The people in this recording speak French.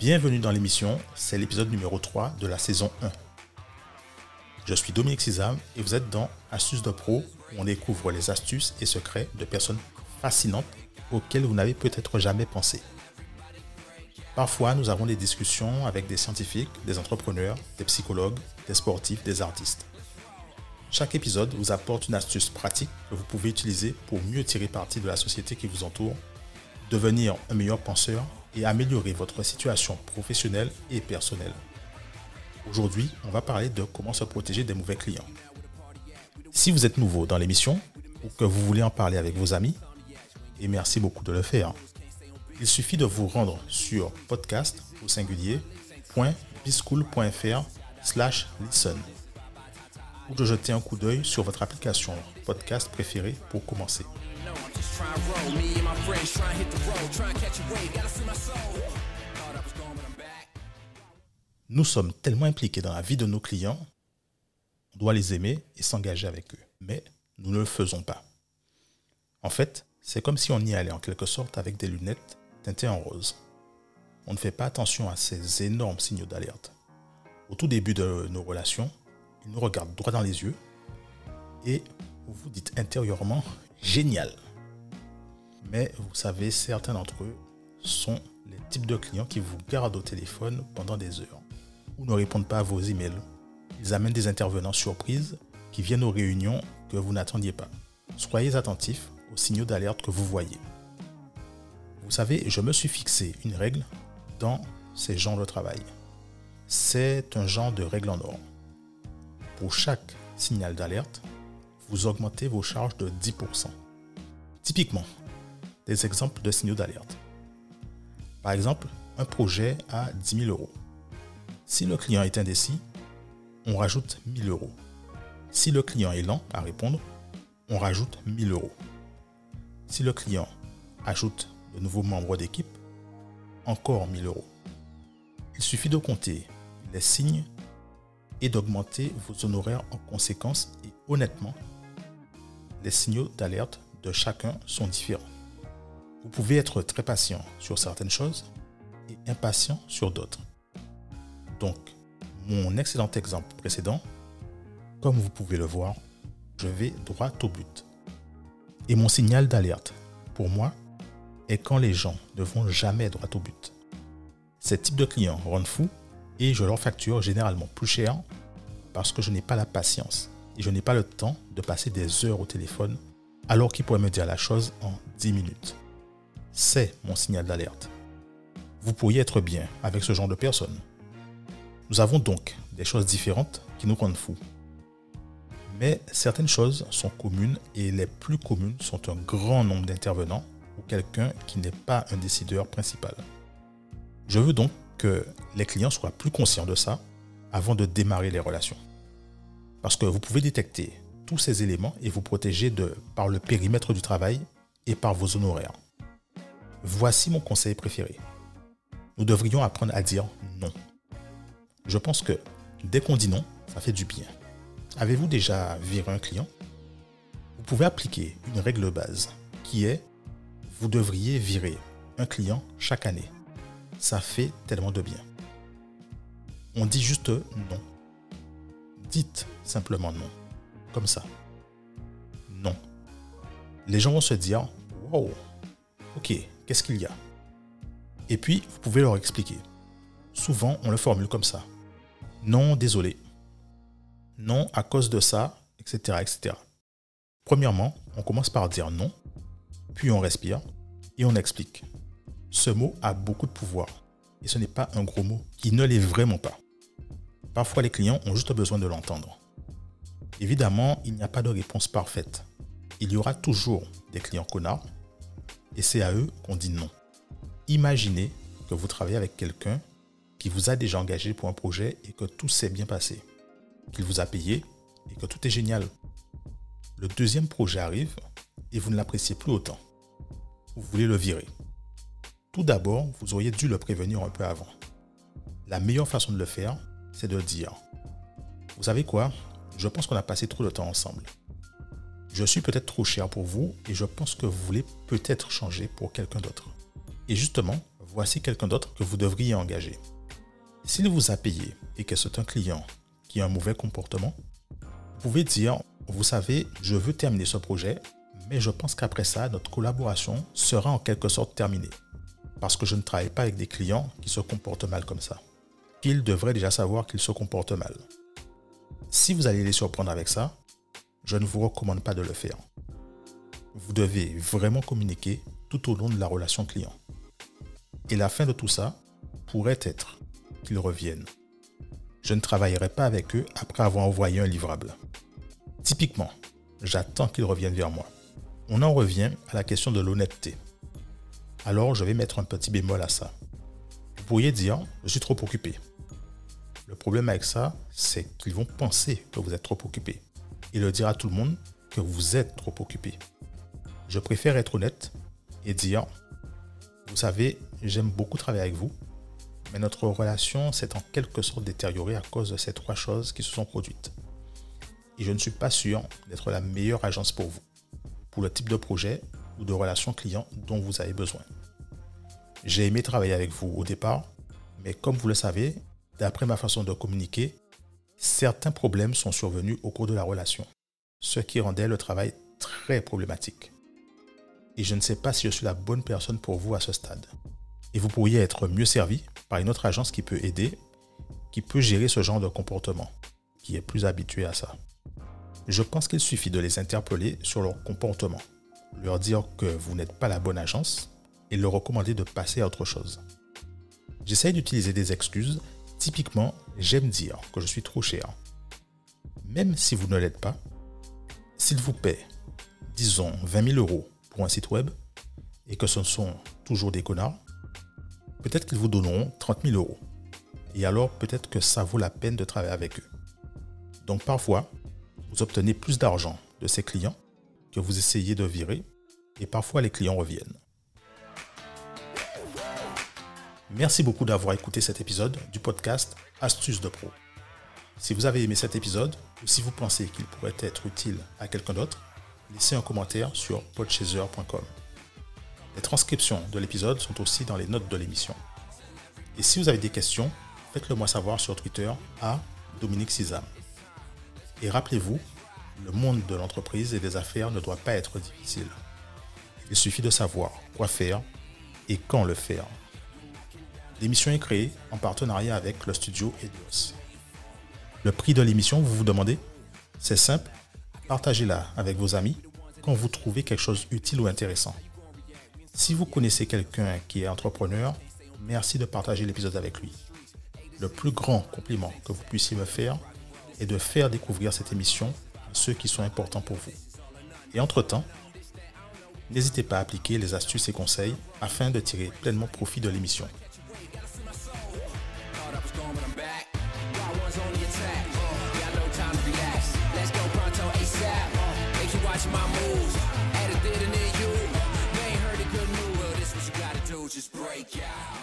Bienvenue dans l'émission, c'est l'épisode numéro 3 de la saison 1. Je suis Dominique Sizam et vous êtes dans Astuces de Pro où on découvre les astuces et secrets de personnes fascinantes auxquelles vous n'avez peut-être jamais pensé. Parfois, nous avons des discussions avec des scientifiques, des entrepreneurs, des psychologues, des sportifs, des artistes. Chaque épisode vous apporte une astuce pratique que vous pouvez utiliser pour mieux tirer parti de la société qui vous entoure, devenir un meilleur penseur et améliorer votre situation professionnelle et personnelle. Aujourd'hui, on va parler de comment se protéger des mauvais clients. Si vous êtes nouveau dans l'émission ou que vous voulez en parler avec vos amis, et merci beaucoup de le faire, il suffit de vous rendre sur podcast au singulier.bischool.fr slash listen ou de jeter un coup d'œil sur votre application podcast préférée pour commencer. Nous sommes tellement impliqués dans la vie de nos clients, on doit les aimer et s'engager avec eux. Mais nous ne le faisons pas. En fait, c'est comme si on y allait en quelque sorte avec des lunettes teintées en rose. On ne fait pas attention à ces énormes signaux d'alerte. Au tout début de nos relations, ils nous regardent droit dans les yeux et vous vous dites intérieurement génial. Mais vous savez, certains d'entre eux sont les types de clients qui vous gardent au téléphone pendant des heures ou ne répondent pas à vos emails. Ils amènent des intervenants surprises qui viennent aux réunions que vous n'attendiez pas. Soyez attentifs aux signaux d'alerte que vous voyez. Vous savez, je me suis fixé une règle dans ces genres de travail. C'est un genre de règle en or. Pour chaque signal d'alerte, vous augmentez vos charges de 10%. Typiquement, exemples de signaux d'alerte. Par exemple, un projet à 10 000 euros. Si le client est indécis, on rajoute 1000 euros. Si le client est lent à répondre, on rajoute 1000 euros. Si le client ajoute de nouveaux membres d'équipe, encore 1000 euros. Il suffit de compter les signes et d'augmenter vos honoraires en conséquence et honnêtement, les signaux d'alerte de chacun sont différents. Vous pouvez être très patient sur certaines choses et impatient sur d'autres. Donc, mon excellent exemple précédent, comme vous pouvez le voir, je vais droit au but. Et mon signal d'alerte, pour moi, est quand les gens ne vont jamais droit au but. Ces types de clients rendent fous et je leur facture généralement plus cher parce que je n'ai pas la patience et je n'ai pas le temps de passer des heures au téléphone alors qu'ils pourraient me dire la chose en 10 minutes c'est mon signal d'alerte. Vous pourriez être bien avec ce genre de personnes. Nous avons donc des choses différentes qui nous rendent fous. Mais certaines choses sont communes et les plus communes sont un grand nombre d'intervenants ou quelqu'un qui n'est pas un décideur principal. Je veux donc que les clients soient plus conscients de ça avant de démarrer les relations. Parce que vous pouvez détecter tous ces éléments et vous protéger de, par le périmètre du travail et par vos honoraires. Voici mon conseil préféré. Nous devrions apprendre à dire non. Je pense que dès qu'on dit non, ça fait du bien. Avez-vous déjà viré un client? Vous pouvez appliquer une règle base qui est vous devriez virer un client chaque année. Ça fait tellement de bien. On dit juste non. Dites simplement non. Comme ça. Non. Les gens vont se dire Wow, ok, Qu'est-ce qu'il y a? Et puis, vous pouvez leur expliquer. Souvent, on le formule comme ça. Non, désolé. Non, à cause de ça, etc., etc. Premièrement, on commence par dire non, puis on respire et on explique. Ce mot a beaucoup de pouvoir et ce n'est pas un gros mot. Il ne l'est vraiment pas. Parfois, les clients ont juste besoin de l'entendre. Évidemment, il n'y a pas de réponse parfaite. Il y aura toujours des clients connards et c'est à eux qu'on dit non. Imaginez que vous travaillez avec quelqu'un qui vous a déjà engagé pour un projet et que tout s'est bien passé, qu'il vous a payé et que tout est génial. Le deuxième projet arrive et vous ne l'appréciez plus autant. Vous voulez le virer. Tout d'abord, vous auriez dû le prévenir un peu avant. La meilleure façon de le faire, c'est de dire, vous savez quoi, je pense qu'on a passé trop de temps ensemble. Je suis peut-être trop cher pour vous et je pense que vous voulez peut-être changer pour quelqu'un d'autre. Et justement, voici quelqu'un d'autre que vous devriez engager. S'il vous a payé et que c'est un client qui a un mauvais comportement, vous pouvez dire, vous savez, je veux terminer ce projet, mais je pense qu'après ça, notre collaboration sera en quelque sorte terminée. Parce que je ne travaille pas avec des clients qui se comportent mal comme ça. Qu'ils devraient déjà savoir qu'ils se comportent mal. Si vous allez les surprendre avec ça, je ne vous recommande pas de le faire. Vous devez vraiment communiquer tout au long de la relation client. Et la fin de tout ça pourrait être qu'ils reviennent. Je ne travaillerai pas avec eux après avoir envoyé un livrable. Typiquement, j'attends qu'ils reviennent vers moi. On en revient à la question de l'honnêteté. Alors je vais mettre un petit bémol à ça. Vous pourriez dire, je suis trop occupé. Le problème avec ça, c'est qu'ils vont penser que vous êtes trop occupé et le dire à tout le monde que vous êtes trop occupé. Je préfère être honnête et dire, vous savez, j'aime beaucoup travailler avec vous, mais notre relation s'est en quelque sorte détériorée à cause de ces trois choses qui se sont produites. Et je ne suis pas sûr d'être la meilleure agence pour vous, pour le type de projet ou de relation client dont vous avez besoin. J'ai aimé travailler avec vous au départ, mais comme vous le savez, d'après ma façon de communiquer, certains problèmes sont survenus au cours de la relation, ce qui rendait le travail très problématique. Et je ne sais pas si je suis la bonne personne pour vous à ce stade. Et vous pourriez être mieux servi par une autre agence qui peut aider, qui peut gérer ce genre de comportement, qui est plus habitué à ça. Je pense qu'il suffit de les interpeller sur leur comportement, leur dire que vous n'êtes pas la bonne agence et leur recommander de passer à autre chose. J'essaye d'utiliser des excuses. Typiquement, j'aime dire que je suis trop cher. Même si vous ne l'êtes pas, s'ils vous paient, disons, 20 000 euros pour un site web et que ce sont toujours des connards, peut-être qu'ils vous donneront 30 000 euros. Et alors peut-être que ça vaut la peine de travailler avec eux. Donc parfois, vous obtenez plus d'argent de ces clients que vous essayez de virer et parfois les clients reviennent. Merci beaucoup d'avoir écouté cet épisode du podcast Astuces de Pro. Si vous avez aimé cet épisode ou si vous pensez qu'il pourrait être utile à quelqu'un d'autre, laissez un commentaire sur podchaser.com. Les transcriptions de l'épisode sont aussi dans les notes de l'émission. Et si vous avez des questions, faites-le moi savoir sur Twitter à Dominique Sizam. Et rappelez-vous, le monde de l'entreprise et des affaires ne doit pas être difficile. Il suffit de savoir quoi faire et quand le faire. L'émission est créée en partenariat avec le studio Edios. Le prix de l'émission, vous vous demandez? C'est simple, partagez-la avec vos amis quand vous trouvez quelque chose utile ou intéressant. Si vous connaissez quelqu'un qui est entrepreneur, merci de partager l'épisode avec lui. Le plus grand compliment que vous puissiez me faire est de faire découvrir cette émission à ceux qui sont importants pour vous. Et entre-temps, n'hésitez pas à appliquer les astuces et conseils afin de tirer pleinement profit de l'émission. was gone, but I'm back. On the attack. Uh, got no time to relax. Let's go pronto ASAP. Uh, make you watch my moves. Added it and then you. They ain't heard the good news. Well, this what you gotta do. Just break out.